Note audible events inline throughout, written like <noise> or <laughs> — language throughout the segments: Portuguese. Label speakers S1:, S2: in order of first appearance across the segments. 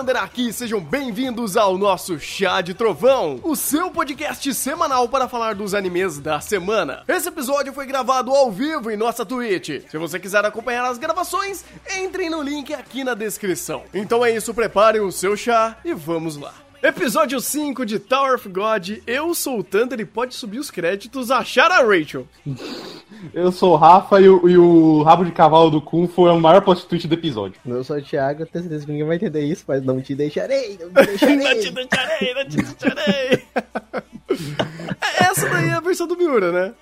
S1: Aqui, sejam bem-vindos ao nosso Chá de Trovão, o seu podcast semanal para falar dos animes da semana. Esse episódio foi gravado ao vivo em nossa Twitch. Se você quiser acompanhar as gravações, entrem no link aqui na descrição. Então é isso, preparem o seu chá e vamos lá. Episódio 5 de Tower of God, eu sou o Thunder e pode subir os créditos achar a Rachel. <laughs>
S2: Eu sou o Rafa e o, e o rabo de cavalo do Kun foi o maior twist do episódio.
S3: Eu sou o Thiago, tenho certeza que ninguém vai entender isso, mas não te deixarei, não te <laughs> deixarei.
S1: não te deixarei, não te deixarei. <laughs> Essa daí é a versão do Miura, né?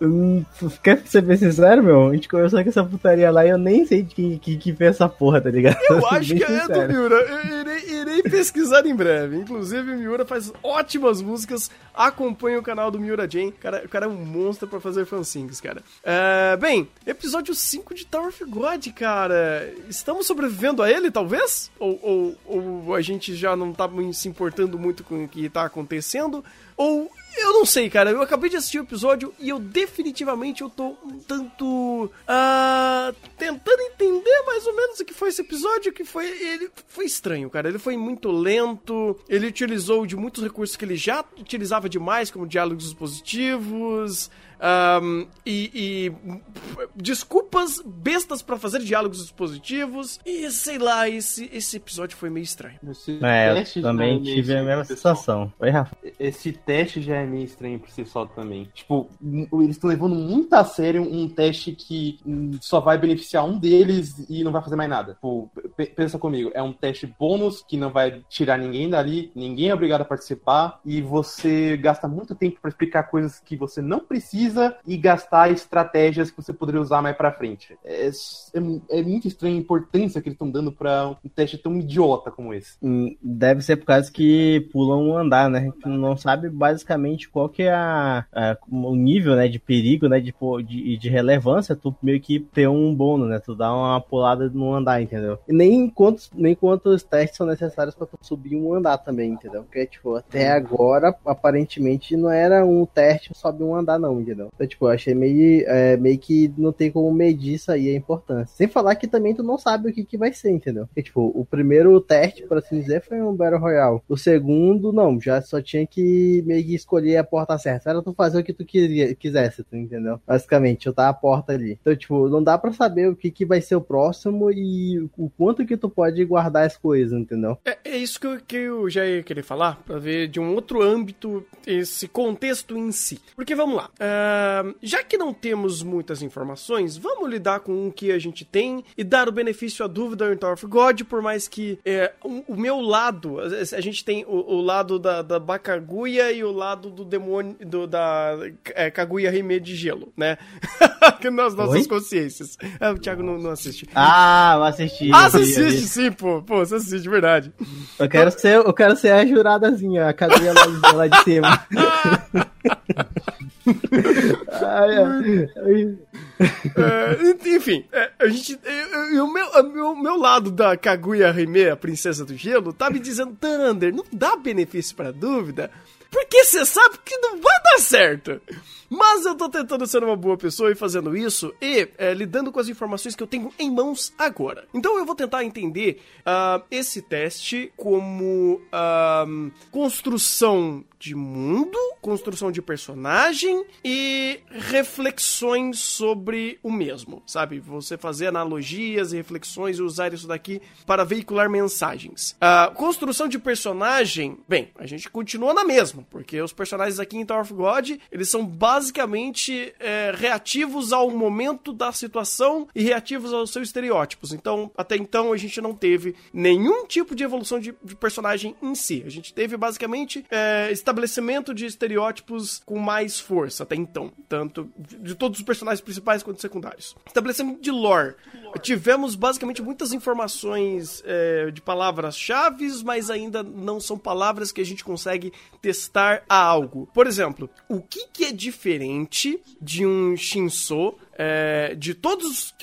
S3: Hum, Quer ser bem sincero, meu? A gente começou com essa putaria lá e eu nem sei de que, que, que fez essa porra, tá ligado?
S1: Eu <laughs> acho que é do
S3: sincero.
S1: Miura. Eu irei, irei pesquisar em breve. Inclusive, o Miura faz ótimas músicas. Acompanhe o canal do Miura Jane. O cara, o cara é um monstro pra fazer fansinks, cara. É, bem, episódio 5 de Tower of God, cara. Estamos sobrevivendo a ele, talvez? Ou, ou, ou a gente já não tá se importando muito com o que tá acontecendo? Ou eu não sei, cara. Eu acabei de assistir o episódio e eu definitivamente eu tô um tanto ah, tentando entender mais ou menos o que foi esse episódio, que foi ele foi estranho, cara. Ele foi muito lento. Ele utilizou de muitos recursos que ele já utilizava demais, como diálogos positivos. ahm, e, e desculpas bestas pra fazer diálogos expositivos. E sei lá, esse, esse episódio foi meio estranho.
S2: Esse
S3: É, eu também tive a mesma
S2: pessoal.
S3: sensação. Oi, Rafa.
S2: Esse teste já é meio estranho por si só também. Tipo, eles estão levando muito a sério um teste que só vai beneficiar um deles e não vai fazer mais nada. Tipo, pe- pensa comigo, é um teste bônus que não vai tirar ninguém dali, ninguém é obrigado a participar e você gasta muito tempo pra explicar coisas que você não precisa e gastar estratégias que você poderia usar mais pra frente. É, é- é muito estranha a importância que eles estão dando pra um teste tão idiota como esse.
S3: Hum, Deve ser por causa que pulam um andar, né? Tu não sabe basicamente qual que é a, a- o nível, né, de perigo, né, de, de, de relevância, tu meio que ter um bônus, né? Tu dá uma pulada no andar, entendeu? E nem quantos, nem quantos testes são necessários pra tu subir um andar também, entendeu? Porque, tipo, até agora, aparentemente, não era um teste sobe um andar, não, entendeu? Então, tipo, eu achei meio, é, meio que não tem como medir isso aí, a importância. Sem falar que também tu não sabe o que, que vai ser, entendeu? Porque, tipo, o primeiro teste, por assim dizer, foi um Battle Royale. O segundo, não, já só tinha que meio que escolher a porta certa. Era tu fazer o que tu queria, quisesse, tu entendeu? Basicamente, chutar a porta ali. Então, tipo, não dá pra saber o que, que vai ser o próximo e o quanto que tu pode guardar as coisas, entendeu?
S1: É, é isso que eu, que eu já ia querer falar, pra ver de um outro âmbito esse contexto em si. Porque vamos lá, ah, já que não temos muitas informações, vamos lidar com o que a gente tem e dar o benefício à dúvida em Tower of God, por mais que é, o, o meu lado, a, gente tem o, o lado da, da Bakaguya e o lado do demônio, do, da é, Kaguya Rime de gelo, né? <laughs> nas nossas
S3: Oi?
S1: consciências. É, o Thiago não, não assiste.
S3: Ah, eu assisti.
S1: Ah, você assiste sim, pô. Pô, você assiste, de verdade.
S3: Eu quero ser, eu quero ser a juradazinha, a cadeia lá, de- lá de cima. <laughs>
S1: É, enfim, é, a gente. é, é, o meu, meu, meu lado da Kaguya Rime, a princesa do gelo, tá me dizendo, Thunder, não dá benefício pra dúvida, porque você sabe que não vai dar certo. Mas eu tô tentando ser uma boa pessoa e fazendo isso e é, lidando com as informações que eu tenho em mãos agora. Então eu vou tentar entender ah, esse teste como ah, construção de mundo, construção de personagem e reflexões sobre o mesmo, sabe? Você fazer analogias e reflexões e usar isso daqui para veicular mensagens. A construção de personagem, bem, a gente continua na mesma, porque os personagens aqui em Tower of God, eles são basicamente é, reativos ao momento da situação e reativos aos seus estereótipos. Então, até então, a gente não teve nenhum tipo de evolução de, de personagem em si. A gente teve basicamente é, estabelecimento de estereótipos com mais força até então, tanto de, de todos os personagens principais quanto secundários. Estabelecimento de lore. Tivemos basicamente muitas informações é, de palavras-chave, mas ainda não são palavras que a gente consegue testar a algo. Por exemplo, o que, que é diferente de um Shinso é, de todos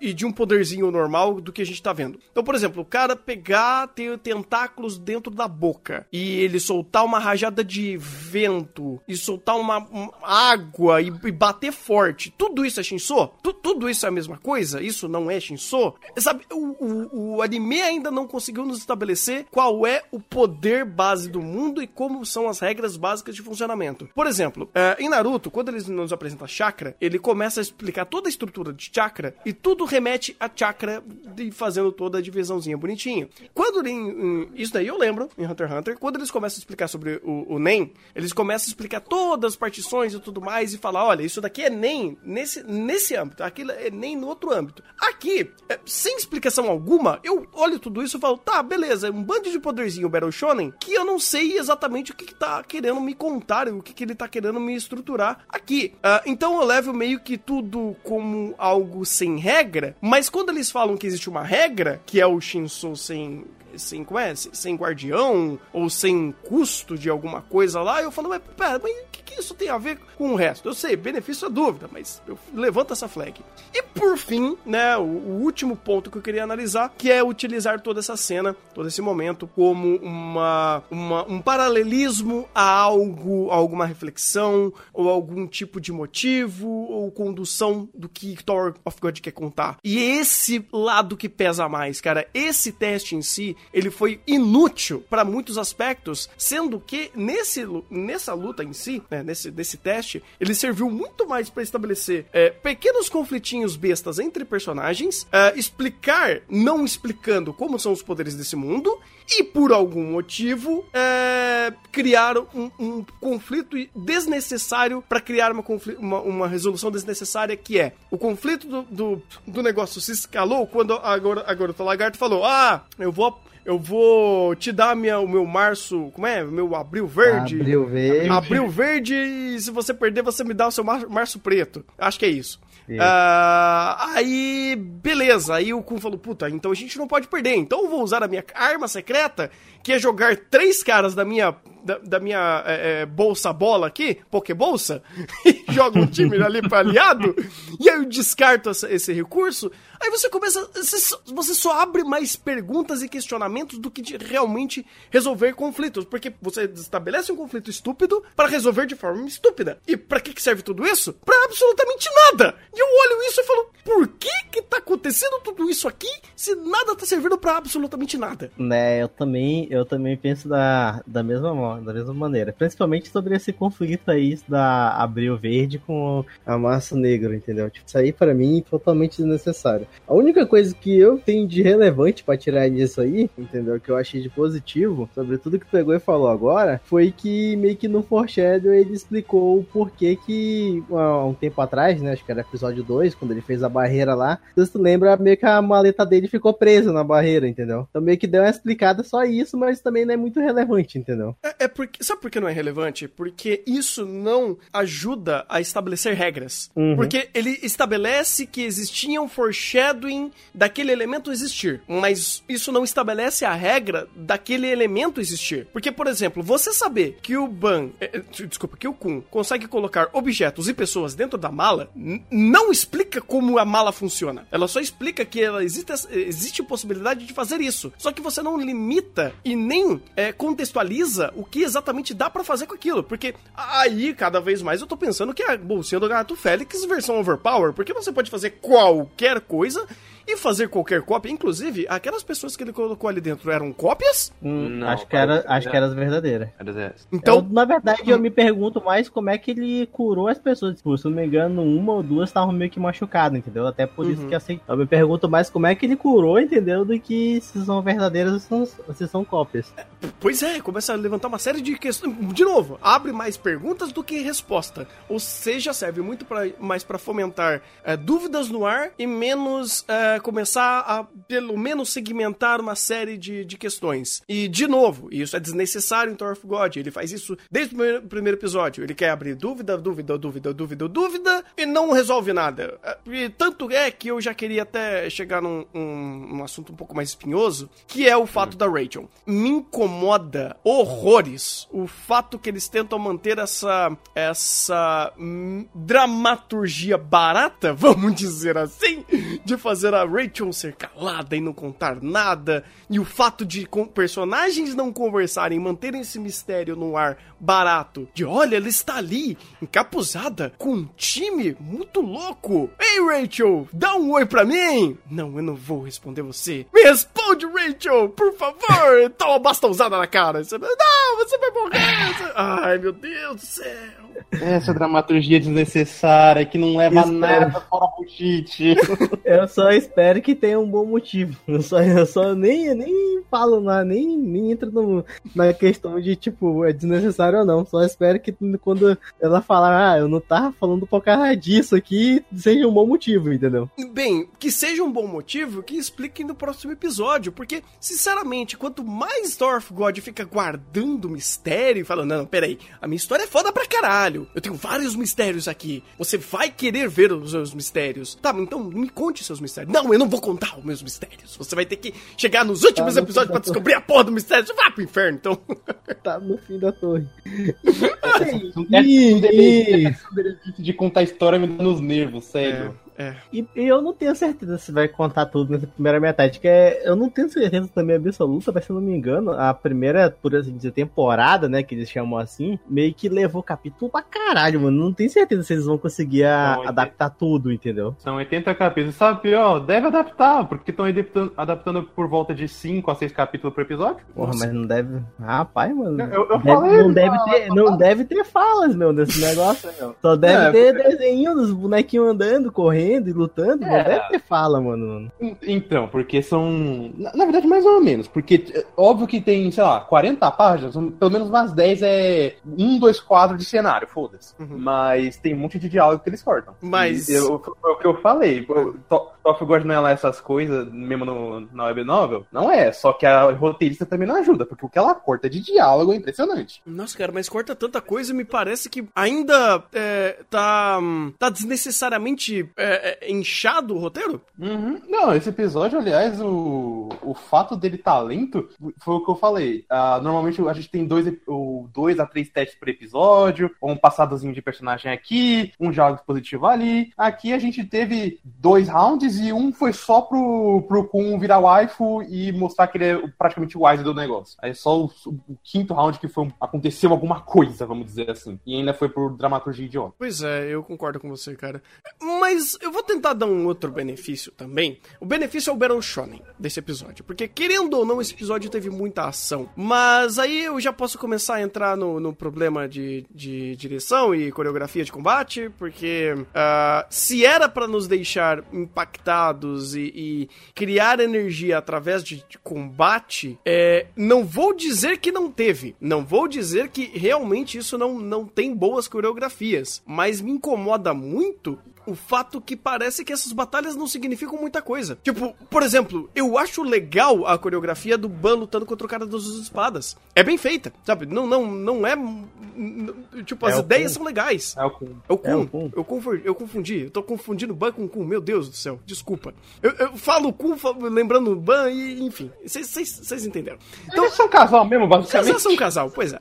S1: e de um poderzinho normal do que a gente tá vendo. Então, por exemplo, o cara pegar, ter tentáculos dentro da boca e ele soltar uma rajada de vento e soltar uma, uma água e, e bater forte, tudo isso é Shinso? Tu- tudo isso é a mesma coisa? Isso não é Shinso? Sabe, o, o, o anime ainda não conseguiu nos estabelecer qual é o poder base do mundo e como são as regras básicas de funcionamento. Por exemplo, eh, em Naruto, quando eles nos apresentam chakra, ele começa a explicar toda a estrutura de chakra e tudo remete a chakra de fazendo toda a divisãozinha bonitinho. Quando em, isso daí eu lembro em Hunter x Hunter, quando eles começam a explicar sobre o, o Nen, eles começam a explicar todas as partições e tudo mais e falar, olha, isso daqui é Nen nesse, nesse âmbito, aquilo é Nen no outro âmbito. Aqui, eh, sem explicação alguma, eu olho tudo isso e falo, tá, beleza, é um bando de poderzinho Battle Shonen que eu não sei exatamente o que, que tá querendo me contar, o que, que ele tá querendo me estruturar aqui. Ah, então eu levo meio que tudo como algo sem regra, mas quando eles falam que existe uma regra, que é o Shinso sem sem, é? Sem, guardião ou sem custo de alguma coisa lá, eu falo, mas pera, mas o que, que isso tem a ver com o resto? Eu sei, benefício é dúvida, mas eu levanto essa flag. E por fim, né, o, o último ponto que eu queria analisar, que é utilizar toda essa cena, todo esse momento, como uma, uma um paralelismo a algo, alguma reflexão, ou algum tipo de motivo, ou condução do que Thor of God quer contar. E esse lado que pesa mais, cara, esse teste em si, ele foi inútil para muitos aspectos, sendo que nesse, nessa luta em si, né, nesse, nesse teste, ele serviu muito mais para estabelecer é, pequenos conflitinhos bestas entre personagens, é, explicar, não explicando como são os poderes desse mundo, e por algum motivo é, criar um, um conflito desnecessário para criar uma, uma, uma resolução desnecessária que é o conflito do, do, do negócio se escalou quando a, gor- a garota lagarto falou ah eu vou eu vou te dar minha, o meu março como é meu abril verde
S3: Abril verde.
S1: Abril verde e se você perder, você me dá o seu mar- março preto. Acho que é isso.
S3: Isso.
S1: Ah, aí, beleza. Aí o Kun falou: Puta, então a gente não pode perder. Então eu vou usar a minha arma secreta, que é jogar três caras da minha, da, da minha é, é, bolsa bola aqui, Pokébolsa, <laughs> e jogo um time ali pra aliado. E aí eu descarto essa- esse recurso. Aí você começa. Você só, abre mais perguntas e questionamentos do que realmente resolver conflitos. Porque você estabelece um conflito estúpido para resolver de forma estúpida. E pra que, que serve tudo isso? Pra absolutamente nada! E eu olho isso e falo, por que que tá acontecendo tudo isso aqui se nada tá servindo pra absolutamente nada?
S3: Né, eu também, eu também penso da, da, mesma, da mesma maneira. Principalmente sobre esse conflito aí da Abril Verde com a Massa Negro, entendeu? Tipo, isso aí pra mim é totalmente desnecessário. A única coisa que eu tenho de relevante pra tirar disso aí, entendeu? Que eu achei de positivo, sobre tudo que pegou e falou agora, foi que meio que no Foreshadow ele explicou o porquê que há um tempo atrás, né? Acho que era episódio 2, quando ele fez a barreira lá. Tu lembra, meio que a maleta dele ficou presa na barreira, entendeu? Então meio que deu uma explicada só isso, mas também não é muito relevante, entendeu?
S1: É, é porque. Sabe por que não é relevante? Porque isso não ajuda a estabelecer regras.
S3: Uhum.
S1: Porque ele estabelece que existia um foreshadowing daquele elemento existir. Mas isso não estabelece a regra daquele elemento existir. Porque, por exemplo, você saber que o Ban. é, é, desculpa, que o Kun consegue colocar objetos e pessoas dentro da mala, não explica como a mala funciona. Ela só explica que ela existe, existe possibilidade de fazer isso. Só que você não limita e nem é, contextualiza o que exatamente dá pra fazer com aquilo. Porque aí, cada vez mais, eu tô pensando que é a bolsinha do gato Félix versão overpower. Porque você pode fazer qualquer coisa e fazer qualquer cópia. Inclusive, aquelas pessoas que ele colocou ali dentro eram cópias?
S3: Hum,
S2: Não,
S3: acho que era, acho que era as verdadeiras.
S1: Então,
S3: Eu, na verdade, eu me pergunto mais como é que ele curou as pessoas. Tipo, se eu não me engano, uma ou duas estavam meio que machucadas, entendeu? Até por isso
S1: Uhum.
S3: que assim, eu me pergunto mais como é que ele curou, entendeu? Do que se são verdadeiras ou se são, se são cópias.
S1: Pois é, começa a levantar uma série de questões. De novo, abre mais perguntas do que resposta. Ou seja, serve muito pra, mais para fomentar é, dúvidas no ar e menos é, é, começar a, pelo menos, segmentar uma série de, de questões. E, de novo, isso é desnecessário em Tower of God. Ele faz isso desde o primeiro, primeiro episódio. Ele quer abrir dúvida, dúvida, dúvida, dúvida, dúvida e não resolve nada. E tanto é que eu já queria até chegar num um, um assunto um pouco mais espinhoso, que é o fato da Rachel. Me incomoda horrores o fato que eles tentam manter essa essa hum, dramaturgia barata, <laughs> vamos dizer assim, de fazer a Rachel ser calada e não contar nada, e o fato de personagens não conversarem, manterem esse mistério no ar barato, de olha, ela está ali, encapuzada, com um time muito louco. Ei, Rachel, dá um oi pra mim. Não, eu não vou responder você. Me responde, Rachel, por favor. <laughs> Toma uma bastãozada na cara. Você- Não, você vai morrer. Você- Ai, meu Deus do céu.
S2: Essa dramaturgia desnecessária que não leva a
S3: Espero.
S2: nada fora bullshit.
S3: Eu só espero que tenha um bom motivo. Eu só, eu só nem, nem falo nada, nem, nem entro no- na questão de, tipo, é desnecessário ou não. Só espero que quando ela falar, ah, eu não tava falando por causa disso aqui, seja um bom motivo, entendeu?
S1: Bem, que seja um bom motivo que expliquem no próximo episódio, porque, sinceramente, quanto mais Dorf God fica guardando mistério e falando, não, peraí, a minha história é foda pra caralho, eu tenho vários mistérios aqui, você vai querer ver os seus mistérios. Tá, então me conte seus mistérios. Não, eu não vou contar os meus mistérios. Você vai ter que chegar nos últimos
S3: Tá,
S1: episódios pra
S3: conta.
S1: descobrir a porra do mistério. Você vai pro inferno, então.
S3: Tá no fim da torre.
S2: Essa
S3: E-
S2: um
S3: e-
S2: benefício de contar a história me dando os nervos, sério.
S1: É.
S3: E, e eu não tenho certeza se vai contar tudo nessa primeira metade, que é, eu não tenho certeza também absoluta, mas se eu não me engano, a primeira, por assim dizer, temporada, né, que eles chamam assim, meio que levou capítulo pra caralho, mano. Não tenho certeza se eles vão conseguir a- adaptar tudo, entendeu?
S2: São 80 capítulos. Sabe, pior, deve adaptar, porque estão adaptando, adaptando por volta de 5 a 6 capítulos por episódio.
S3: Porra,
S1: Nossa.
S3: mas não deve. Rapaz, mano.
S2: Eu- eu
S3: deve-
S2: falei,
S3: não, deve ter, não deve ter falas, meu, desse negócio, meu. <laughs> Só deve
S2: É,
S3: ter desenho dos bonequinhos andando, correndo e lutando. Não
S2: É.
S3: deve ter fala, mano.
S2: Então, porque são. Na, na verdade, mais ou menos. Porque, é, óbvio que tem, sei lá, 40 páginas, pelo menos umas 10 é um, dois quadros de cenário, foda-se.
S1: Uhum.
S2: Mas tem um monte de diálogo que eles cortam.
S1: Mas-
S2: E eu- Foi o que eu falei. o To- God não é lá essas coisas, mesmo no, na web novel? Não é. Só que a roteirista também não ajuda, porque o que ela corta de diálogo é impressionante.
S1: Nossa, cara, mas corta tanta coisa e me parece que ainda é, tá, hum, tá desnecessariamente é, é, inchado o roteiro.
S2: Uhum. Não, esse episódio, aliás, o, o fato dele tá lento foi o que eu falei. Ah, normalmente a gente tem dois, ep- o- dois a três testes por episódio, ou um passadozinho de personagem aqui, um diálogo positivo ali. Aqui a gente teve dois rounds e um foi só pro, pro Kun virar waifu e mostrar que ele é praticamente o wise do negócio. Aí só o, o quinto round que foi, aconteceu alguma coisa, vamos dizer assim. E ainda foi por dramaturgia idiota.
S1: Pois é, eu concordo com você, cara. Mas eu vou tentar dar um outro benefício também. O benefício é o Battle Shonen desse episódio. Porque, querendo ou não, esse episódio teve muita ação. Mas aí eu já posso começar a entrar no, no problema de, de direção e coreografia de combate. Porque ah, se era pra nos deixar impactados e, e criar energia através de, de combate, é, não vou dizer que não teve. Não vou dizer que realmente isso não, não tem boas coreografias. Mas me incomoda muito o fato que parece que essas batalhas não significam muita coisa. Tipo, por exemplo, eu acho legal a coreografia do Ban lutando contra o cara das espadas. É bem feita, sabe? Não, não, não é. Tipo, as
S3: É
S1: ideias são legais.
S2: É o Kun.
S1: É o Kun.
S3: É o Kun.
S1: Eu, confundi, eu confundi. Eu tô confundindo Ban com Kun. Meu Deus do céu. Desculpa. Eu, eu falo Kun lembrando Ban e, enfim. Vocês entenderam.
S2: Então, Eles são casal mesmo, basicamente.
S1: Casal são um casal, pois é.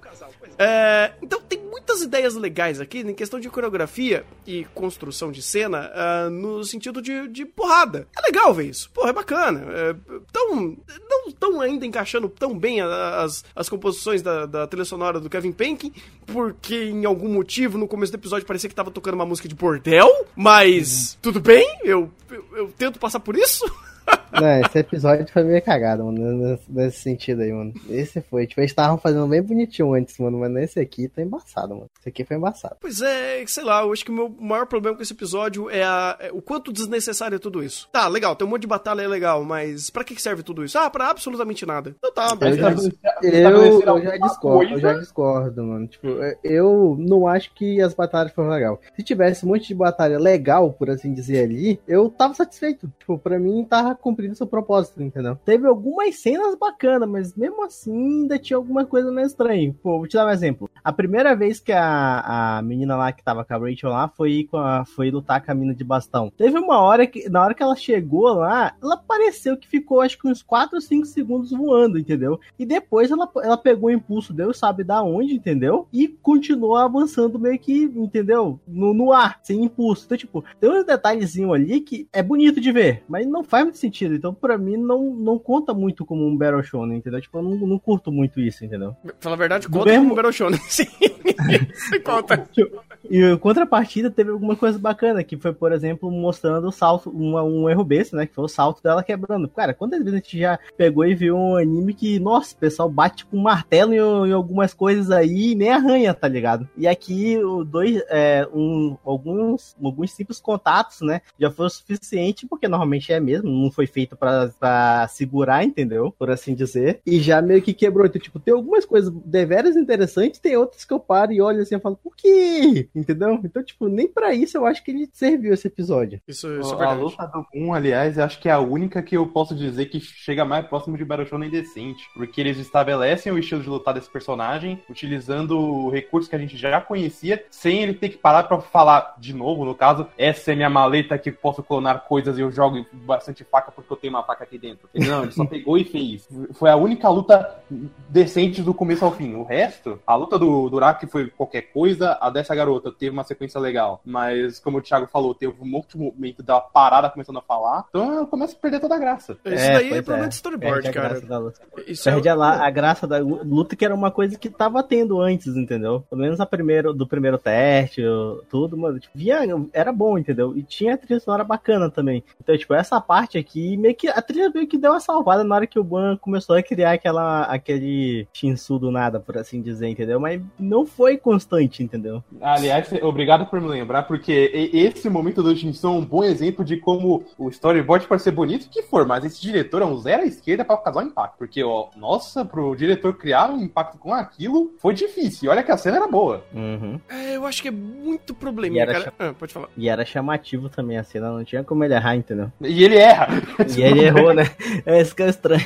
S1: É, então tem muitas ideias legais aqui em questão de coreografia e construção de cena ah, no sentido de, de porrada. É legal ver isso. Porra, é bacana. É, tão, não estão ainda encaixando tão bem as, as composições da, da trilha sonora do Kevin Penkin, porque em algum motivo no começo do episódio parecia que tava tocando uma música de bordel, mas tudo bem, eu, eu, eu tento passar por isso. <laughs>
S3: Não, esse episódio foi meio cagado, mano, nesse, sentido aí, mano. Esse foi. Tipo, eles estavam fazendo bem bonitinho antes, mano, mas nesse aqui tá embaçado, mano. Esse aqui foi embaçado.
S1: Pois é, sei lá, eu acho que o meu maior problema com esse episódio é, a- é o quanto desnecessário é tudo isso. Tá, legal, tem um monte de batalha é legal, mas pra que serve tudo isso? Ah, pra absolutamente nada. Então tá,
S3: Eu
S1: beleza.
S3: já, eu,
S2: Estabelecer
S3: eu já
S2: alguma
S3: discordo, eu já
S2: coisa.
S3: discordo, mano. Tipo, eu não acho que as batalhas foram legal. Se tivesse um monte de batalha legal, por assim dizer, ali, eu tava satisfeito. Tipo, pra mim tava cumprindo seu propósito, entendeu? Teve algumas cenas bacanas, mas mesmo assim ainda tinha alguma coisa meio estranha. Pô, vou te dar um exemplo. A primeira vez que a, a menina lá que tava com a Rachel lá foi, com a- foi lutar com a mina de bastão. Teve uma hora que, na hora que ela chegou lá, ela pareceu que ficou acho que uns 4 ou 5 segundos voando, entendeu? E depois ela, ela pegou o impulso, Deus sabe da onde, entendeu? E continuou avançando meio que, entendeu? No, no ar, sem impulso. Então, tipo, tem uns detalhezinhos ali que é bonito de ver, mas não faz muito sentido. Então, pra mim, não, não conta muito como um Battle Shonen, entendeu? Tipo, eu não, não curto muito isso, entendeu?
S1: Fala a verdade, conta
S3: mesmo-
S1: como Battle Shonen. <laughs> Sim. <laughs> Conta.
S3: E em contrapartida teve alguma coisa bacana, que foi, por exemplo, mostrando o salto, uma- um erro besta, né? Que foi o salto dela quebrando. Cara, quantas vezes a gente já pegou e viu um anime que, nossa, o pessoal bate com um martelo em, em algumas coisas aí e nem arranha, tá ligado? E aqui, dois, é, um, alguns, alguns simples contatos, né? Já foi o suficiente, porque normalmente é mesmo, não foi feito pra segurar, entendeu? Por assim dizer. E já meio que quebrou. Então, tipo, tem algumas coisas deveras interessantes, tem outras que eu paro e olho assim e falo, por quê? Entendeu? Então, tipo, nem pra isso eu acho que ele serviu esse episódio.
S1: Isso, isso é
S2: a luta do 1, aliás, eu acho que é a única que eu posso dizer que chega mais próximo de Battle Shonen decente. Porque eles estabelecem o estilo de lutar desse personagem, utilizando recursos que a gente já conhecia, sem ele ter que parar pra falar de novo, no caso, essa é minha maleta que posso clonar coisas e eu jogo bastante faca porque eu tenho uma faca aqui dentro. Não, ele só <laughs> pegou e fez. Foi a única luta decente do começo ao fim. O resto, a luta do Duraki foi qualquer coisa, a dessa garota teve uma sequência legal. Mas, como o Thiago falou, teve um monte de momento da parada começando a falar. Então eu começo a perder toda a graça.
S1: Isso daí é problema de storyboard,
S3: Perde a
S1: cara.
S3: graça da luta.
S1: Isso é-
S3: Perde a, a graça da luta que era uma coisa que tava tendo antes, entendeu? Pelo menos a primeiro, do primeiro teste, tudo, mano. Tipo, via, era bom, entendeu? E tinha a trilha sonora bacana também. Então, tipo, essa parte aqui, meio que a trilha meio que deu uma salvada na hora que o Ban começou a criar aquela, aquele Shinsu do nada, por assim dizer, entendeu? Mas não foi constante, entendeu?
S2: Aliás, obrigado por me lembrar, porque esse momento do Shinson é um bom exemplo de como o storyboard pode ser bonito que for, mas esse diretor é um zero à esquerda pra causar um impacto. Porque, ó, nossa, pro diretor criar um impacto com aquilo foi difícil. E olha que a cena era boa.
S3: Uhum.
S1: É, eu acho que é muito probleminha,
S3: era
S1: cara. Ah, pode falar.
S3: E era chamativo também a cena, não tinha como ele errar, entendeu?
S2: E ele erra.
S3: E ele errou, né? É isso que é estranho.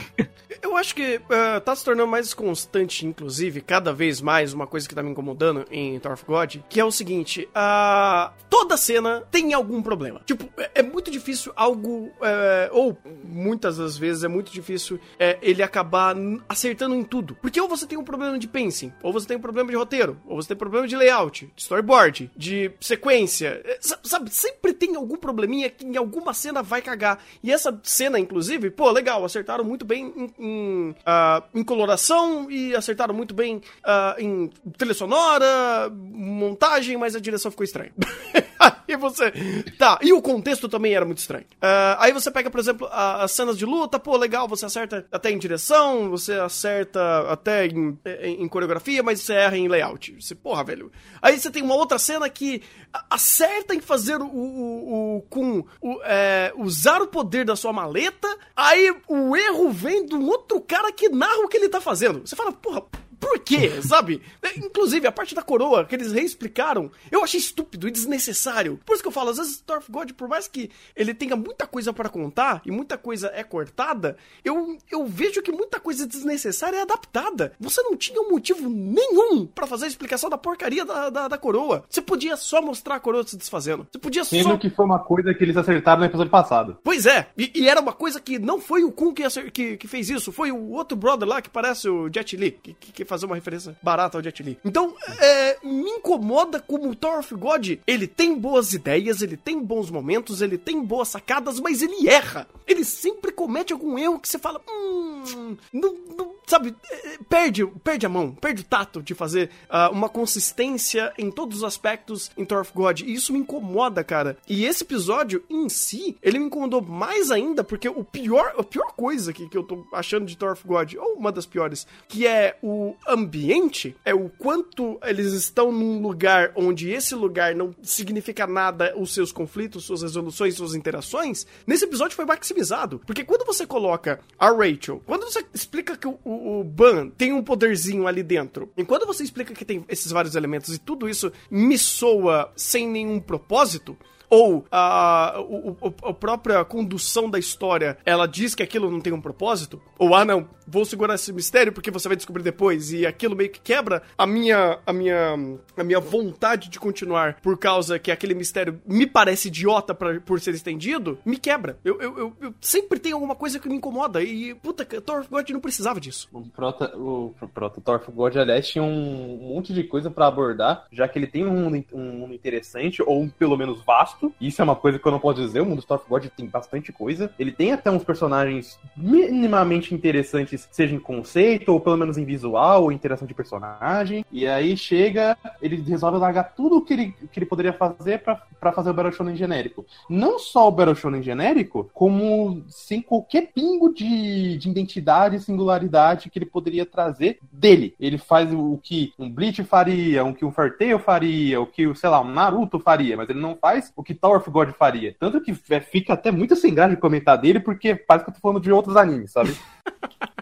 S1: Eu acho que ah, tá se tornando mais constante, inclusive, cada vez mais, uma coisa que tá me incomodando em Tower of God, que é o seguinte: ah, toda cena tem algum problema. Tipo, é, é muito difícil algo. é, ou muitas das vezes é muito difícil é, ele acabar acertando em tudo. Porque ou você tem um problema de pacing, ou você tem um problema de roteiro, ou você tem um problema de layout, de storyboard, de sequência. É, sa- Sabe, sempre tem algum probleminha que em alguma cena vai cagar. E essa cena, inclusive, pô, legal, acertaram muito bem em, em, ah, em coloração e acertaram muito bem ah, em trilha sonora, montagem, mas a direção ficou estranha. <laughs> aí você. Tá, e o contexto também era muito estranho. Ah, aí você pega, por exemplo, a- as cenas de luta, pô, legal, você acerta até em direção, você acerta até em, em- em coreografia, mas você erra em layout. Você, porra, velho. Aí você tem uma outra cena que acerta em fazer o. o, o- com. o, é, usar o poder da sua maleta, aí o erro vem de um outro cara que narra o que ele tá fazendo. Você fala, porra. Por quê, <laughs> sabe? É, Inclusive, a parte da coroa que eles reexplicaram, eu achei estúpido e desnecessário. Por isso que eu falo, às vezes Storm God, por mais que ele tenha muita coisa pra contar e muita coisa é cortada, eu, eu vejo que muita coisa desnecessária é adaptada. Você não tinha um motivo nenhum pra fazer a explicação da porcaria da, da, da coroa. Você podia só mostrar a coroa se desfazendo. Você podia
S2: Sendo
S1: só
S2: que foi uma coisa que eles acertaram no episódio passado.
S1: Pois é, e, e era uma coisa que não foi o Kun que, acer- que, que fez isso, foi o outro brother lá que parece o Jet Li, que, que, que fazer uma referência barata ao Jet Li. Então, é, me incomoda como o Tower of God, ele tem boas ideias, ele tem bons momentos, ele tem boas sacadas, mas ele erra. Ele sempre comete algum erro que você fala, hum, não, não- sabe, é, perde, perde a mão, perde o tato de fazer ah, uma consistência em todos os aspectos em Tower of God. E isso me incomoda, cara. E esse episódio em si, ele me incomodou mais ainda, porque o pior, a pior coisa que, que eu tô achando de Tower of God, ou uma das piores, que é o ambiente, é o quanto eles estão num lugar onde esse lugar não significa nada, os seus conflitos, suas resoluções, suas interações, nesse episódio foi maximizado. Porque quando você coloca a Rachel, quando você explica que o, o, o Ban tem um poderzinho ali dentro, e quando você explica que tem esses vários elementos e tudo isso me soa sem nenhum propósito, ou a, o, o- a própria condução da história, ela diz que aquilo não tem um propósito, ou ah não, vou segurar esse mistério porque você vai descobrir depois, e aquilo meio que quebra a minha, a minha, a minha vontade de continuar por causa que aquele mistério me parece idiota pra, por ser estendido, me quebra. Eu, eu, eu, eu sempre tenho alguma coisa que me incomoda, e puta, Thor God não precisava disso.
S2: O Prota, o Prota Thor of God, aliás, tinha um monte de coisa pra abordar, já que ele tem um mundo, um mundo interessante, ou pelo menos vasto. Isso é uma coisa que eu não posso dizer, o mundo do of God tem bastante coisa. Ele tem até uns personagens minimamente interessantes, seja em conceito, ou pelo menos em visual, ou interação de personagem. E aí chega, ele resolve largar tudo o que ele, que ele poderia fazer pra fazer o Battle Shonen genérico. Não só o Battle Shonen genérico, como sem qualquer pingo de, de identidade e singularidade que ele poderia trazer dele. Ele faz o que um Bleach faria, o que um Fartail faria, o que, sei lá, um Naruto faria, mas ele não faz o que Tower of God faria. Tanto que é, fica até muito sem graça de comentar dele, porque parece que eu tô falando de outros animes, sabe? <laughs>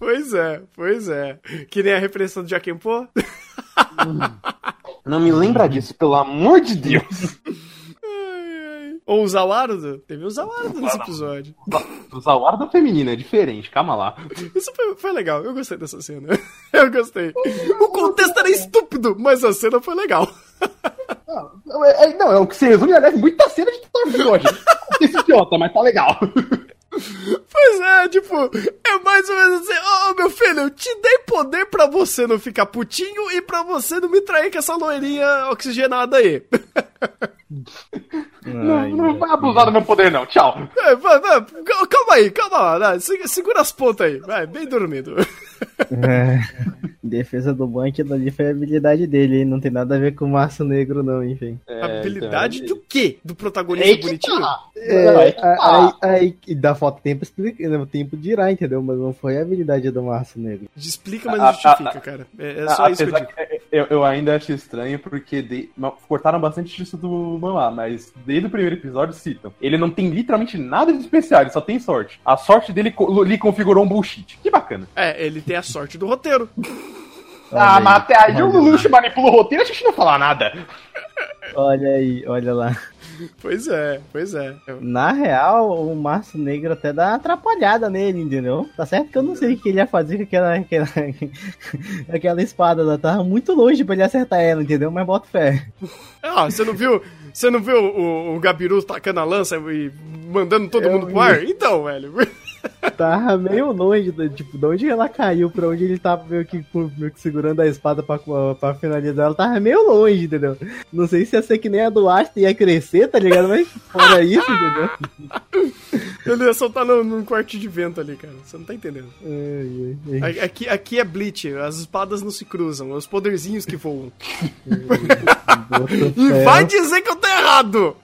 S1: Pois é, pois é. Que nem a referência do Jakenpô.
S2: Não me lembra disso, pelo amor de Deus.
S1: Ou o Zawarudo. Teve o Zawarudo nesse episódio.
S2: O Zawara feminina é diferente, calma lá.
S1: Isso foi, foi legal, eu gostei dessa cena. <laughs> Eu gostei. O contexto era estúpido, mas a cena foi legal.
S2: Não, é, é- não, é o que se resume, aliás, muita cena de of God. <laughs> Esse idiota, mas tá legal.
S1: Pois é, tipo, é mais ou menos assim, ô meu filho, eu te dei poder pra você não ficar putinho e pra você não me trair com essa loirinha oxigenada aí. <laughs>
S2: Não,
S3: Ai,
S2: não vai abusar do meu poder, não. Tchau.
S1: É, vai, vai, cal- calma aí, calma lá, né? Se- segura as pontas aí, vai, bem dormido.
S3: É, defesa do Bank ali foi a habilidade dele, hein? Não tem nada a ver com o Maço Negro, não, enfim.
S1: Habilidade
S2: então,
S1: do quê? Do protagonista
S2: que
S1: bonitinho?
S3: É,
S2: Não, aí
S3: aí, aí, aí dá falta tempo explica, né, o tempo dirá, entendeu? Mas não foi a habilidade do Maço Negro.
S1: Explica, mas
S2: A-
S1: não justifica,
S2: a-
S1: cara. É, é só isso que eu digo.
S2: que eu, eu ainda acho estranho porque de- cortaram bastante disso do Manhwa, mas desde o primeiro episódio citam. Ele não tem literalmente nada de especial, ele só tem sorte. A sorte dele co- lhe configurou um bullshit. Que bacana.
S1: É, ele a sorte do roteiro. <laughs>
S2: ah,
S3: aí,
S2: mas até aí o
S3: olha.
S2: Luxo manipula o roteiro, a gente não fala nada.
S3: Olha aí, olha lá.
S1: Pois é, pois é.
S3: Na real, o Márcio Negro até dá uma atrapalhada nele, entendeu? Tá certo que eu não sei o que ele ia fazer com aquela, <laughs> aquela, aquela espada. Ela tava muito longe pra ele acertar ela, entendeu? Mas bota fé.
S1: Ah, você não viu? Você não viu o, o Gabiru tacando a lança e mandando todo
S3: Eu
S1: mundo pro
S3: vi.
S1: ar? Então, velho. <laughs>
S3: Tava meio longe, tipo, de onde ela caiu, pra onde ele tava meio que, meio que segurando a espada pra, pra finalizar. Ela tava meio longe, entendeu? Não sei se ia ser que nem a do Asta ia crescer, tá ligado? Mas fora <laughs> isso, entendeu?
S1: Ele ia soltar no, num quarto de vento ali, cara. Você não tá entendendo. Aqui, aqui é Bleach, as espadas não se cruzam, é os poderzinhos que voam. <laughs> E vai dizer que eu tô errado!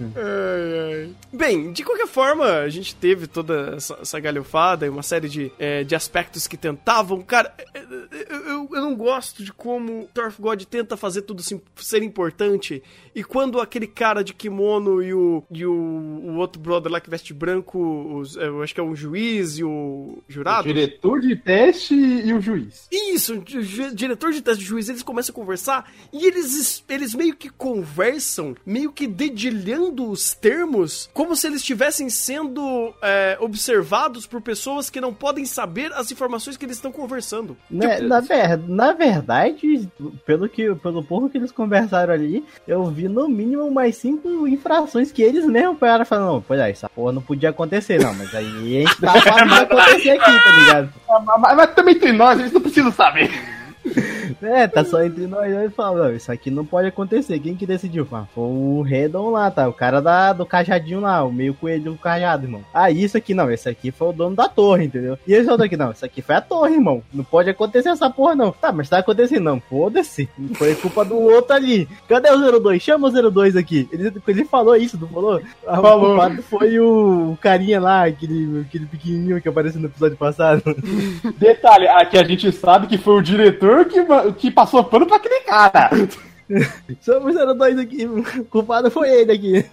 S1: Ai, ai. Bem, de qualquer forma, a gente teve toda essa, essa galhofada e uma série de, é, de aspectos que tentavam. Cara, é, é, eu, eu, eu não gosto de como Torf God tenta fazer tudo sim- ser importante. E quando aquele cara de kimono e o, e o, o outro brother lá que veste branco, os- é, eu acho que é um juiz e o
S2: O
S1: jurado.
S2: diretor de teste e o juiz.
S1: Isso, o diretor de teste de juiz, eles começam a conversar e eles, eles meio que conversam, meio que dedilhando usando os termos como se eles estivessem sendo é, observados por pessoas que não podem saber as informações que eles estão conversando.
S3: Né, na, ver, na verdade, pelo, que, pelo pouco que eles conversaram ali, eu vi no mínimo mais cinco infrações que eles mesmo pegaram falando, não, pois é, essa porra não podia acontecer, não, mas aí a gente tá falando acontecer aqui, tá ligado? <laughs>
S2: Mas, mas- mas também entre nós, eles não precisam saber. <laughs>
S3: É, tá só entre nós dois e fala, isso aqui não pode acontecer. Quem que decidiu? Ah, foi o Redon lá, tá? O cara da, do cajadinho lá, o meio coelho do cajado, irmão. Ah, isso aqui não, esse aqui foi o dono da torre, entendeu? E esse outro aqui, não, isso aqui foi a torre, irmão. Não pode acontecer essa porra, não. Tá, mas tá acontecendo, não. Foda-se. Foi culpa do outro ali. Cadê o 02? Chama o 02 aqui. Ele, ele falou isso, não falou? Ah,
S2: Falou.
S3: O culpado foi o, carinha lá, aquele, aquele pequenininho que apareceu no episódio passado.
S2: Detalhe, aqui a gente sabe que foi o diretor que, que passou pano pra aquele cara. <laughs>
S3: Somos 02 aqui. O culpado foi ele aqui.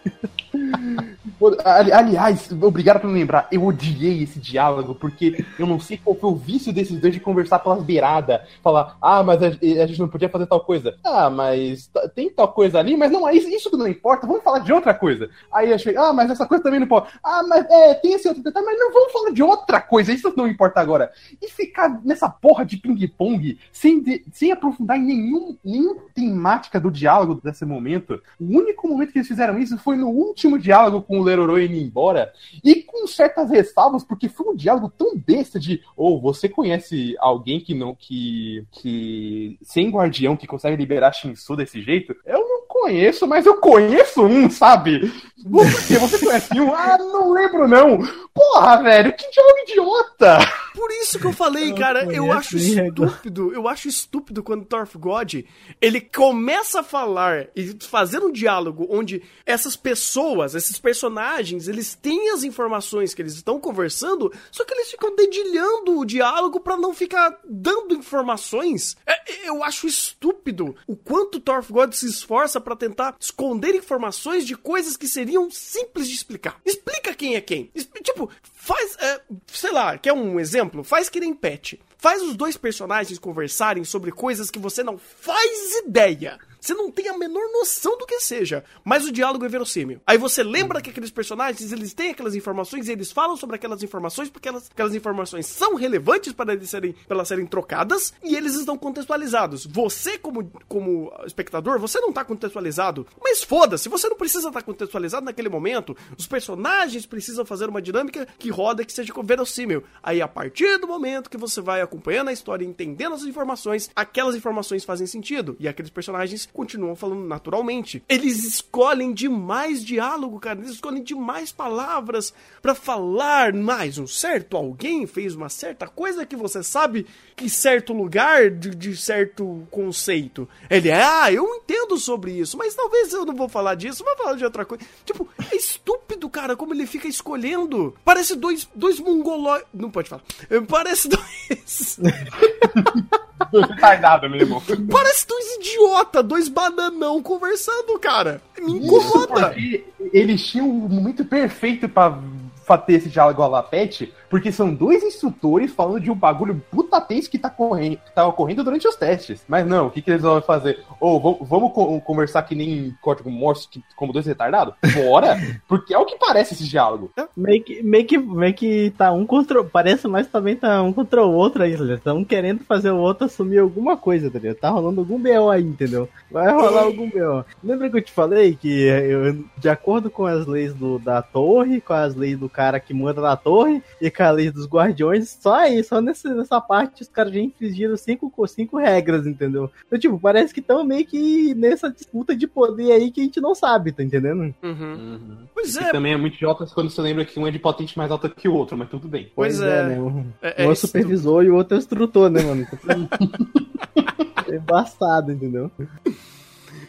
S3: <laughs>
S2: Ali- Aliás, obrigado por me lembrar. Eu odiei esse diálogo, porque eu não sei qual foi o vício desses dois de conversar pelas beiradas. Falar, ah, mas a, a gente não podia fazer tal coisa. Ah, mas tem tal coisa ali, mas não, é isso, que não importa, vamos falar de outra coisa. Aí achei, ah, mas essa coisa também não pode. Ah, mas é, tem esse outro detalhe, mas não vamos falar de outra coisa, isso não importa agora. E ficar nessa porra de ping-pong sem, sem aprofundar em nenhum, nenhum temática do diálogo desse momento. O único momento que eles fizeram isso foi no último diálogo com o Lerorô indo embora. E com certas ressalvas, porque foi um diálogo tão besta de ou você conhece alguém que não que que sem guardião que consegue liberar Shinsu desse jeito? Eu não conheço, mas eu conheço um, sabe? Você, você conhece um? Ah, não lembro não. Porra, velho, que diálogo idiota!
S1: Por isso que eu falei, cara, eu acho estúpido, eu acho estúpido quando Thorf God, ele começa a falar e fazer um diálogo onde essas pessoas, esses personagens, eles têm as informações que eles estão conversando, só que eles ficam dedilhando o diálogo pra não ficar dando informações. É, eu acho estúpido o quanto Thorf God se esforça pra tentar esconder informações de coisas que seriam simples de explicar. Explica quem é quem. Tipo, faz, é, sei lá, quer um exemplo? Faz que nem Pet. Faz os dois personagens conversarem sobre coisas que você não faz ideia. Você não tem a menor noção do que seja, mas o diálogo é verossímil. Aí você lembra que aqueles personagens, eles têm aquelas informações e eles falam sobre aquelas informações porque elas, aquelas informações são relevantes para eles serem, para elas serem trocadas e eles estão contextualizados. Você, como, como espectador, você não tá contextualizado, mas foda-se, você não precisa estar contextualizado naquele momento. Os personagens precisam fazer uma dinâmica que roda que seja verossímil. Aí, a partir do momento que você vai acompanhando a história entendendo as informações, aquelas informações fazem sentido e aqueles personagens continuam falando naturalmente. Eles escolhem demais diálogo, cara. Eles escolhem demais palavras pra falar mais. Um certo alguém fez uma certa coisa que você sabe que certo lugar de, de certo conceito. Ele é, ah, eu entendo sobre isso, mas talvez eu não vou falar disso, vou falar de outra coisa. Tipo, é estúpido, cara, como ele fica escolhendo. Parece dois, dois mongolóides. Não pode falar. Parece dois. <laughs>
S2: Retardado mesmo.
S1: Parece dois idiota, dois bananão conversando, cara. Me
S2: Isso
S1: incomoda.
S2: porque eles tinham o momento perfeito pra ter esse diálogo a la Pet, porque são dois instrutores falando de um bagulho puta tenso que tá correndo, que tá ocorrendo durante os testes. Mas não, o que, que eles vão fazer? Ou vamos, vamos co- conversar que nem código Morse, que- como dois retardados? Bora! <laughs> Porque é o que parece esse diálogo.
S3: Meio que, meio que, meio que tá um contra. Parece, mas também tá um contra o outro aí, estão querendo fazer o outro assumir alguma coisa, entendeu? Tá rolando algum BO aí, entendeu? Vai rolar algum BO. Lembra que eu te falei que eu, de acordo com as leis do, da torre, com as leis do cara que manda na torre e com a lei dos guardiões, só aí, só nessa, nessa parte os caras já infringiram cinco, cinco regras, entendeu? Então, tipo, parece que estão meio que nessa disputa de poder aí que a gente não sabe, tá entendendo?
S1: Uhum. Pois
S2: E
S1: é,
S2: também é muito idiota quando você lembra que um é de potente mais alta que o outro, mas tudo bem.
S1: Pois é.
S3: né? Um,
S1: É-
S3: um
S1: é
S3: é supervisor e o outro é o instrutor, né, mano? é embaçado, entendeu?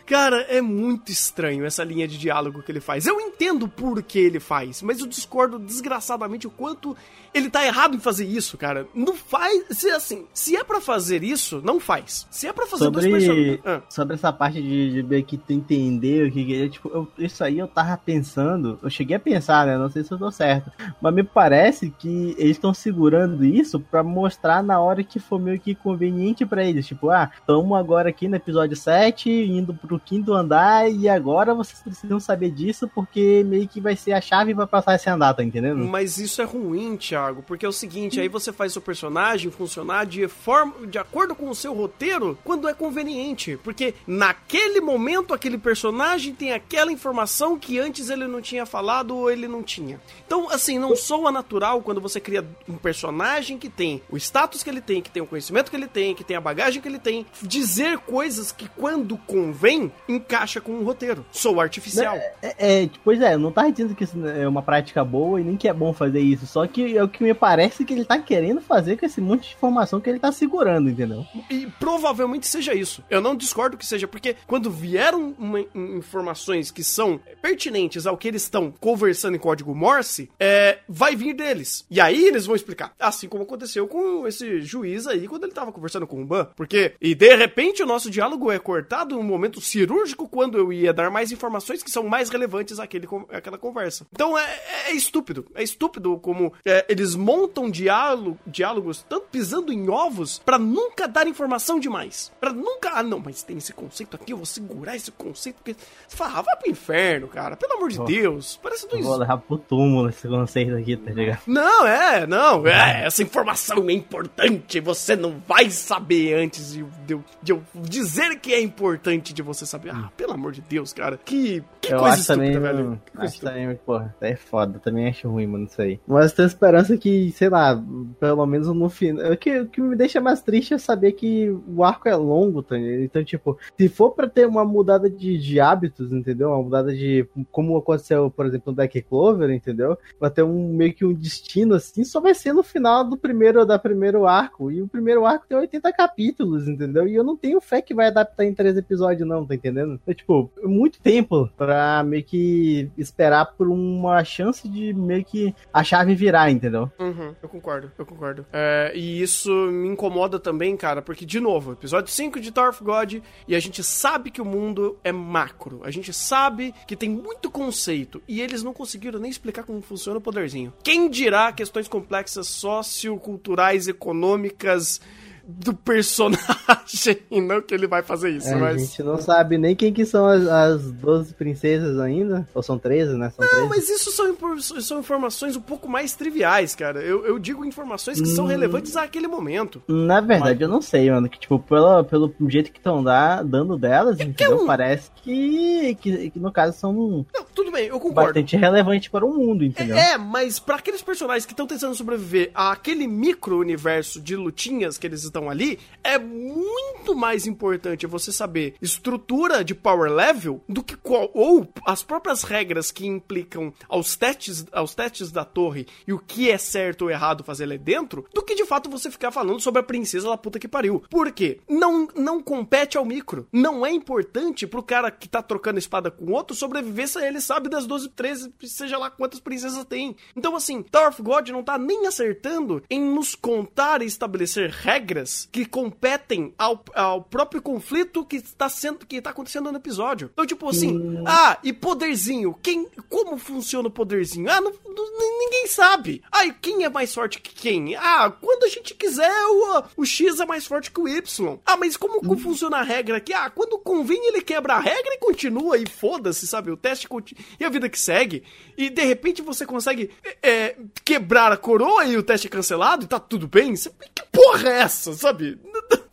S1: Cara, é muito estranho essa linha de diálogo que ele faz. Eu entendo por que ele faz, mas eu discordo desgraçadamente o quanto ele tá errado em fazer isso, cara. Não faz. Se assim, se é pra fazer isso, não faz. Se é pra fazer dois
S3: Sobre,
S1: personagens. Ah,
S3: sobre essa parte de, de meio que tu entender o que que é, tipo, eu- isso aí eu tava pensando, eu cheguei a pensar, né, não sei se eu tô certo, mas me parece que eles estão segurando isso pra mostrar na hora que for meio que conveniente pra eles, tipo, ah, tamo agora aqui no episódio 7, indo pro quinto andar e agora vocês precisam saber disso porque meio que vai ser a chave pra passar esse andar, tá entendendo?
S1: Mas isso é ruim, Thiago, porque é o seguinte, aí você faz seu personagem funcionar de forma de acordo com o seu roteiro quando é conveniente, porque naquele momento aquele personagem tem aquela informação que antes ele não tinha falado ou ele não tinha. Então, assim, não soa natural quando você cria um personagem que tem o status que ele tem, que tem o conhecimento que ele tem, que tem a bagagem que ele tem, dizer coisas que quando convém encaixa com o roteiro. Sou artificial.
S3: É, é, pois é, eu não tá dizendo que isso é uma prática boa e nem que é bom fazer isso, só que é o que me parece que ele tá querendo fazer com esse monte de informação que ele tá segurando, entendeu?
S1: E provavelmente seja isso. Eu não discordo que seja, porque quando vieram uma- um- informações que são pertinentes ao que eles estão conversando em código Morse, é, vai vir deles. E aí eles vão explicar. Assim como aconteceu com esse juiz aí quando ele tava conversando com o Ban. Porque, e de repente o nosso diálogo é cortado num momento cirúrgico quando eu ia dar mais informações que são mais relevantes àquele, àquela conversa. Então é, é estúpido. É estúpido como é, eles montam diálogo, diálogos tanto pisando em ovos pra nunca dar informação demais. Pra nunca. Ah, não, mas tem esse conceito aqui, eu vou segurar esse conceito. Porque. Você fala, ah, vai pro inferno, cara. Pelo amor de. Deus. Parece dois.
S3: vou levar pro túmulo esse conceito aqui, tá ligado?
S1: Não, é, não. É, essa informação é importante. Você não vai saber antes de, de eu- de eu dizer que é importante de você saber. Ah, pelo amor de Deus, cara. Que, que
S3: eu
S1: coisa
S3: acho também,
S1: estúpida, velho.
S3: mano,
S1: Que coisa
S3: acho
S1: estúpida.
S3: também, porra, é foda, também acho ruim, mano, isso aí. Mas eu tenho esperança que, sei lá, pelo menos no final. O que, o que me deixa mais triste é saber que o arco é longo, tá? Então, tipo, se for pra ter uma mudada de, de hábitos, entendeu? Uma mudada de. Como aconteceu, por exemplo, no Deck Clover, entendeu? Vai ter um meio que um destino assim, só vai ser no final do primeiro, da primeiro arco. E o primeiro arco tem 80 capítulos, entendeu? E eu não tenho fé que vai adaptar em três episódios, não, tá entendendo? É tipo, muito tempo pra meio que esperar por uma chance de meio que a chave virar, entendeu?
S1: Uhum, eu concordo, eu concordo. É, e isso me incomoda também, cara, porque, de novo, episódio 5 de Tower of God, e a gente sabe que o mundo é macro. A gente sabe que tem muito conceito, e eles não conseguiram nem explicar como funciona o poderzinho. Quem dirá questões complexas socioculturais, econômicas do personagem, <laughs> não que ele vai fazer isso,
S3: É, A
S1: mas...
S3: gente não sabe nem quem que são as, as 12 princesas ainda. Ou são 13, né? São 13.
S1: Não, mas isso são, são informações um pouco mais triviais, cara. Eu, eu digo informações que
S3: Hum.
S1: são relevantes àquele momento.
S3: Na verdade, eu não sei, mano. Que, tipo, pelo, pelo jeito que estão dando delas, entendeu?
S1: um-
S3: Parece que, que, que, no caso, são
S1: Não, tudo bem, eu concordo.
S3: bastante relevantes para o mundo, entendeu?
S1: É, mas pra aqueles personagens que estão tentando sobreviver àquele micro-universo de lutinhas que eles estão ali, é muito mais importante você saber estrutura de power level do que qual, ou as próprias regras que implicam aos testes, aos testes da torre e o que é certo ou errado fazer lá dentro, do que de fato você ficar falando sobre a princesa da puta que pariu. Por quê? Não, não compete ao micro. Não é importante pro cara que tá trocando espada com outro sobreviver se ele sabe das 12, 13, seja lá quantas princesas tem. Então, assim, Tower of God não tá nem acertando em nos contar e estabelecer regras que competem ao, ao próprio conflito que está sendo que tá acontecendo no episódio. Então, tipo assim, ah, e poderzinho, quem como funciona o poderzinho? Ah, não- não- ninguém sabe. Ah, e quem é mais forte que quem? Ah, quando a gente quiser, o, o X é mais forte que o Y. Ah, mas como, como funciona a regra aqui? Ah, quando convém ele quebra a regra e continua e foda-se, sabe? O teste conti- e a vida que segue. E de repente você consegue é, é, quebrar a coroa e o teste é cancelado e tá tudo bem. Você- Que porra é essa, sabe?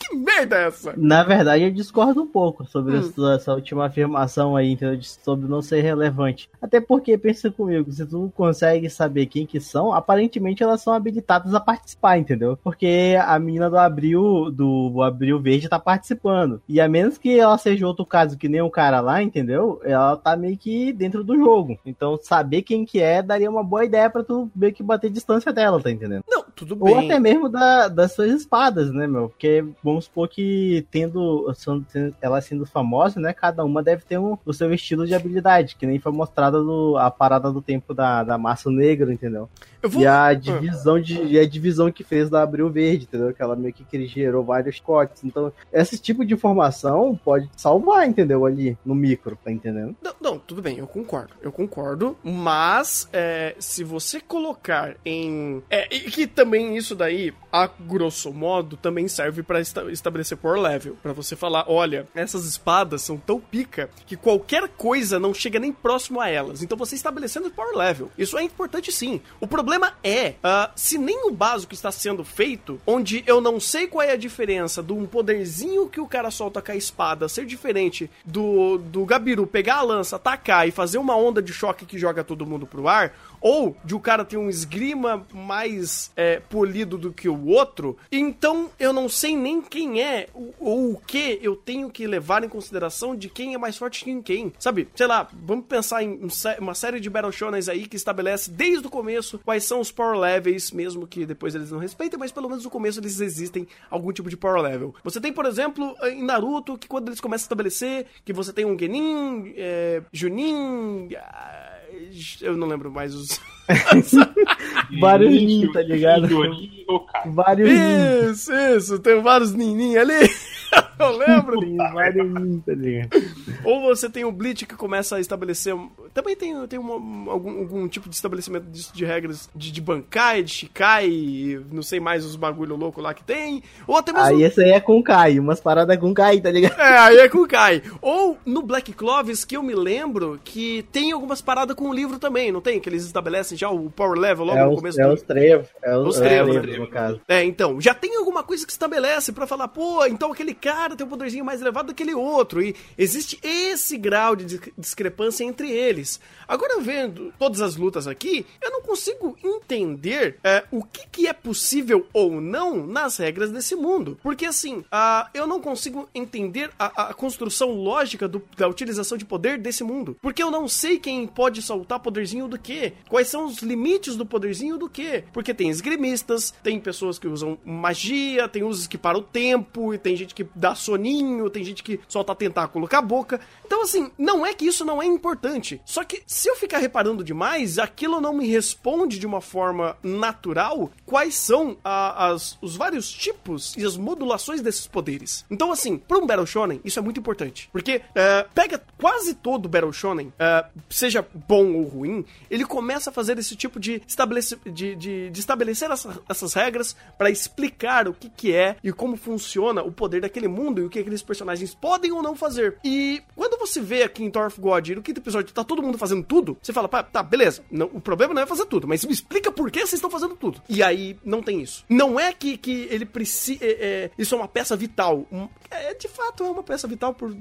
S1: Que merda é essa?
S3: Na verdade, eu discordo um pouco sobre
S1: Hum.
S3: essa, essa última afirmação aí, entendeu? De- Sobre não ser relevante. Até porque, pensa comigo, se tu consegue saber quem que são, aparentemente elas são habilitadas a participar, entendeu? Porque a menina do Abril, do Abril Verde tá participando. E a menos que ela seja outro caso que nem o cara lá, entendeu? Ela tá meio que dentro do jogo. Então, saber quem que é daria uma boa ideia pra tu meio que bater distância dela, tá entendendo?
S1: Não, tudo
S3: Ou
S1: bem.
S3: até mesmo da- das suas espadas, né, meu? Porque vamos supor que tendo, tendo- ela sendo famosa, né? Cada uma deve ter um- o seu estilo de habilidade, que nem foi mostrada no, a parada do tempo da, da massa negra, entendeu?
S1: Eu vou.
S3: E a divisão de e a divisão que fez da Abril Verde, entendeu? Que ela meio que, que gerou vários cortes. Então, esse tipo de informação pode salvar, entendeu? Ali no micro, tá entendendo?
S1: Não, não, tudo bem, eu concordo. Eu concordo. Mas, é, se você colocar em. É, e que também isso daí, a grosso modo, também serve pra esta- estabelecer power level. Pra você falar, olha, essas espadas são tão pica que qualquer coisa não chega nem próximo a elas. Então você estabelecendo power level. Isso é importante sim. O problema é, ah, se nem o básico está sendo feito, onde eu não sei qual é a diferença de um poderzinho que o cara solta com a espada ser diferente do, do Gabiru pegar a lança, atacar e fazer uma onda de choque que joga todo mundo pro ar, ou de o cara ter um esgrima mais é, polido do que o outro, então eu não sei nem quem é ou, o que eu tenho que levar em consideração de quem é mais forte que quem. Sabe, sei lá, vamos pensar em um uma série de Battle Shonens aí que estabelece desde o começo quais são os power levels, mesmo que depois eles não respeitem, mas pelo menos no começo eles existem algum tipo de power level. Você tem, por exemplo, em Naruto, que quando eles começam a estabelecer que você tem um Genin, é, Junin. Eu não lembro mais os. <laughs>
S3: Vários ninhos, tá ligado? Vários ninhos.
S1: Isso, isso, tem vários nininhos ali. <laughs> Eu lembro.
S3: Tem vários ninhos, tá ligado?
S1: Ou você tem o Bleach que começa a estabelecer. Também tem, tem uma- algum, algum tipo de estabelecimento disso de regras de, de Bankai, de Shikai, não sei mais os bagulho louco lá que tem. Ou até mesmo.
S3: Aí esse aí é com Kai, umas paradas com Kai, tá ligado?
S1: É, aí é com Kai. Ou no Black Clovis, que eu me lembro que tem algumas paradas com o livro também, não tem? Que eles estabelecem já o power level logo
S3: É
S1: no
S3: os,
S1: começo
S3: é
S1: do
S3: os trevos. É os,
S1: Os
S3: é
S1: trevos,
S3: trevos,
S2: trevos.
S3: no caso.
S1: É, então, já tem alguma coisa que estabelece pra falar, pô, então aquele cara tem um poderzinho mais elevado do que aquele outro. E existe esse grau de dis- discrepância entre eles. Agora, vendo todas as lutas aqui, eu não consigo entender é, o que, que é possível ou não nas regras desse mundo. Porque, assim, ah, eu não consigo entender a, a construção lógica do- da utilização de poder desse mundo. Porque eu não sei quem pode soltar poderzinho do que. Quais são os limites do poderzinho do que. Porque tem esgrimistas, tem pessoas que usam magia, tem usos que param o tempo, e tem gente que dá soninho, tem gente que solta tentáculo com a boca. Então, assim, não é que isso não é importante. Só que se eu ficar reparando demais, aquilo não me responde de uma forma natural quais são a- as, os vários tipos e as modulações desses poderes. Então, assim, para um Battle Shonen, isso é muito importante. Porque é, pega quase todo Battle Shonen, é, seja bom ou ruim, ele começa a fazer esse tipo de, estabelece, de, de, de estabelecer essa- essas regras para explicar o que, que é e como funciona o poder daquele mundo e o que aqueles personagens podem ou não fazer. E quando você vê aqui em Thor of God, no quinto episódio, tá todo mundo fazendo tudo, você fala, pá, tá, beleza, não, o problema não é fazer tudo, mas me explica por que vocês estão fazendo tudo. E aí, não tem isso. Não é que, que ele precisa. isso é uma peça vital. É, de fato, é uma peça vital por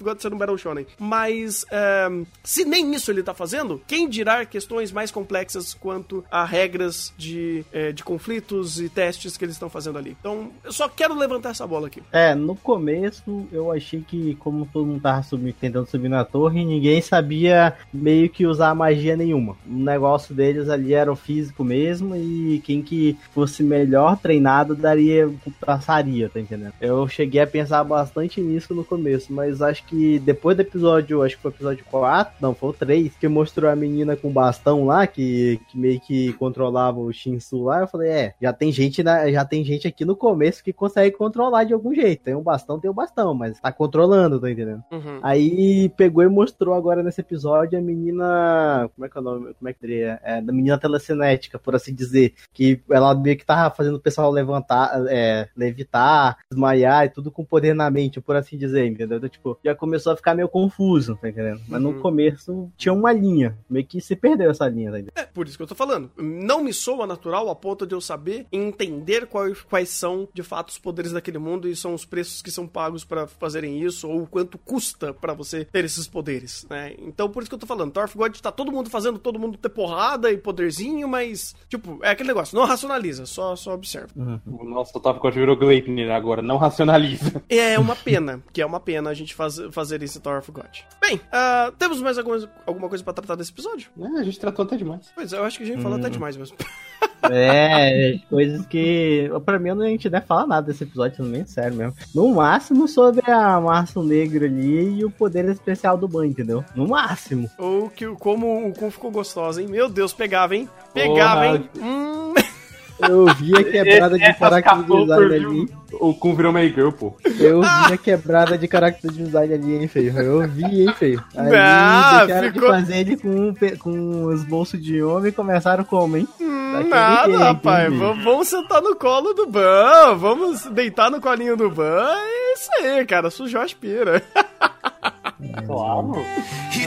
S1: God ser um Battle Shonen. Mas, é, se nem isso ele tá fazendo, quem dirá questões mais complexas quanto a regras de, é, de conflitos e testes que eles estão fazendo ali. Então, eu só quero levantar essa bola aqui.
S3: É, no começo eu achei que, como todo mundo tava subindo, tentando subir na torre, ninguém sabia meio que usar magia nenhuma. O negócio deles ali era o físico mesmo e quem que fosse melhor treinado daria, passaria, tá entendendo? Eu cheguei a pensar bastante nisso no começo, mas acho que depois do episódio, acho que foi o episódio 4, não, foi o 3, que mostrou a menina com bastão lá, que, que meio que controlava o Shinsu lá, eu falei, é, já tem gente na, já tem gente aqui no começo que consegue controlar de algum jeito. Tem um bastão, tem um bastão, mas tá controlando, tá entendendo?
S1: Uhum.
S3: Aí pegou e mostrou agora nesse episódio a menina. Como é que é o nome? Como é que seria? É, da menina telecinética, por assim dizer. Que ela meio que tava fazendo o pessoal levantar, é, levitar, desmaiar e tudo com poder na mente, por assim dizer, entendeu? Então, tipo, já começou a ficar meio confuso, tá entendendo? Mas
S1: Uhum.
S3: no começo tinha uma linha. Meio que se perdeu essa linha, tá entendendo?
S1: É, por isso que eu tô falando. Não me soa natural a ponto de eu saber entender quais, quais são, de fato, os poderes daquele mundo e são os preços que são pagos pra fazerem isso, ou o quanto custa pra você ter esses poderes, né? Então, por isso que eu tô falando. God tá todo mundo fazendo todo mundo ter porrada e poderzinho, mas, tipo, é aquele negócio. Não racionaliza, só, só observa.
S2: Nossa, o Top God virou Gleipnir agora, não racionaliza.
S1: É uma pena, que é uma pena a gente faz, fazer esse God. Bem, ah, temos mais alguma, alguma coisa pra tratar desse episódio?
S2: É, a gente tratou até demais.
S1: Pois é, eu acho que a gente falou até demais mesmo. <laughs>
S3: É, coisas que. Pra mim, a gente não deve falar nada desse episódio, sendo bem sério mesmo. No máximo sobre a Março Negro ali e o poder especial do Ban, entendeu? No máximo.
S1: Ou que como o Kun ficou gostosa, hein? Meu Deus, pegava, hein? Pegava,
S2: Porra.
S1: hein? Hum.
S3: Eu vi a quebrada de
S2: Essas
S3: character
S2: capô
S3: design ali.
S2: O Kun virou My Girl, pô.
S3: Eu vi a quebrada de character design ali, hein, feio. Eu vi, hein, feio. Aí
S1: Não,
S3: deixaram
S1: ficou-
S3: de fazer ele com, com os bolsos de homem e começaram como, hein?
S1: Hum,
S3: Daquele
S1: Nada,
S3: jeito,
S1: rapaz.
S3: hein,
S1: Vamos, sentar no colo do Ban. Vamos deitar no colinho do Ban. É isso aí, cara. Sujou as pira. <laughs>
S2: Claro.
S4: 一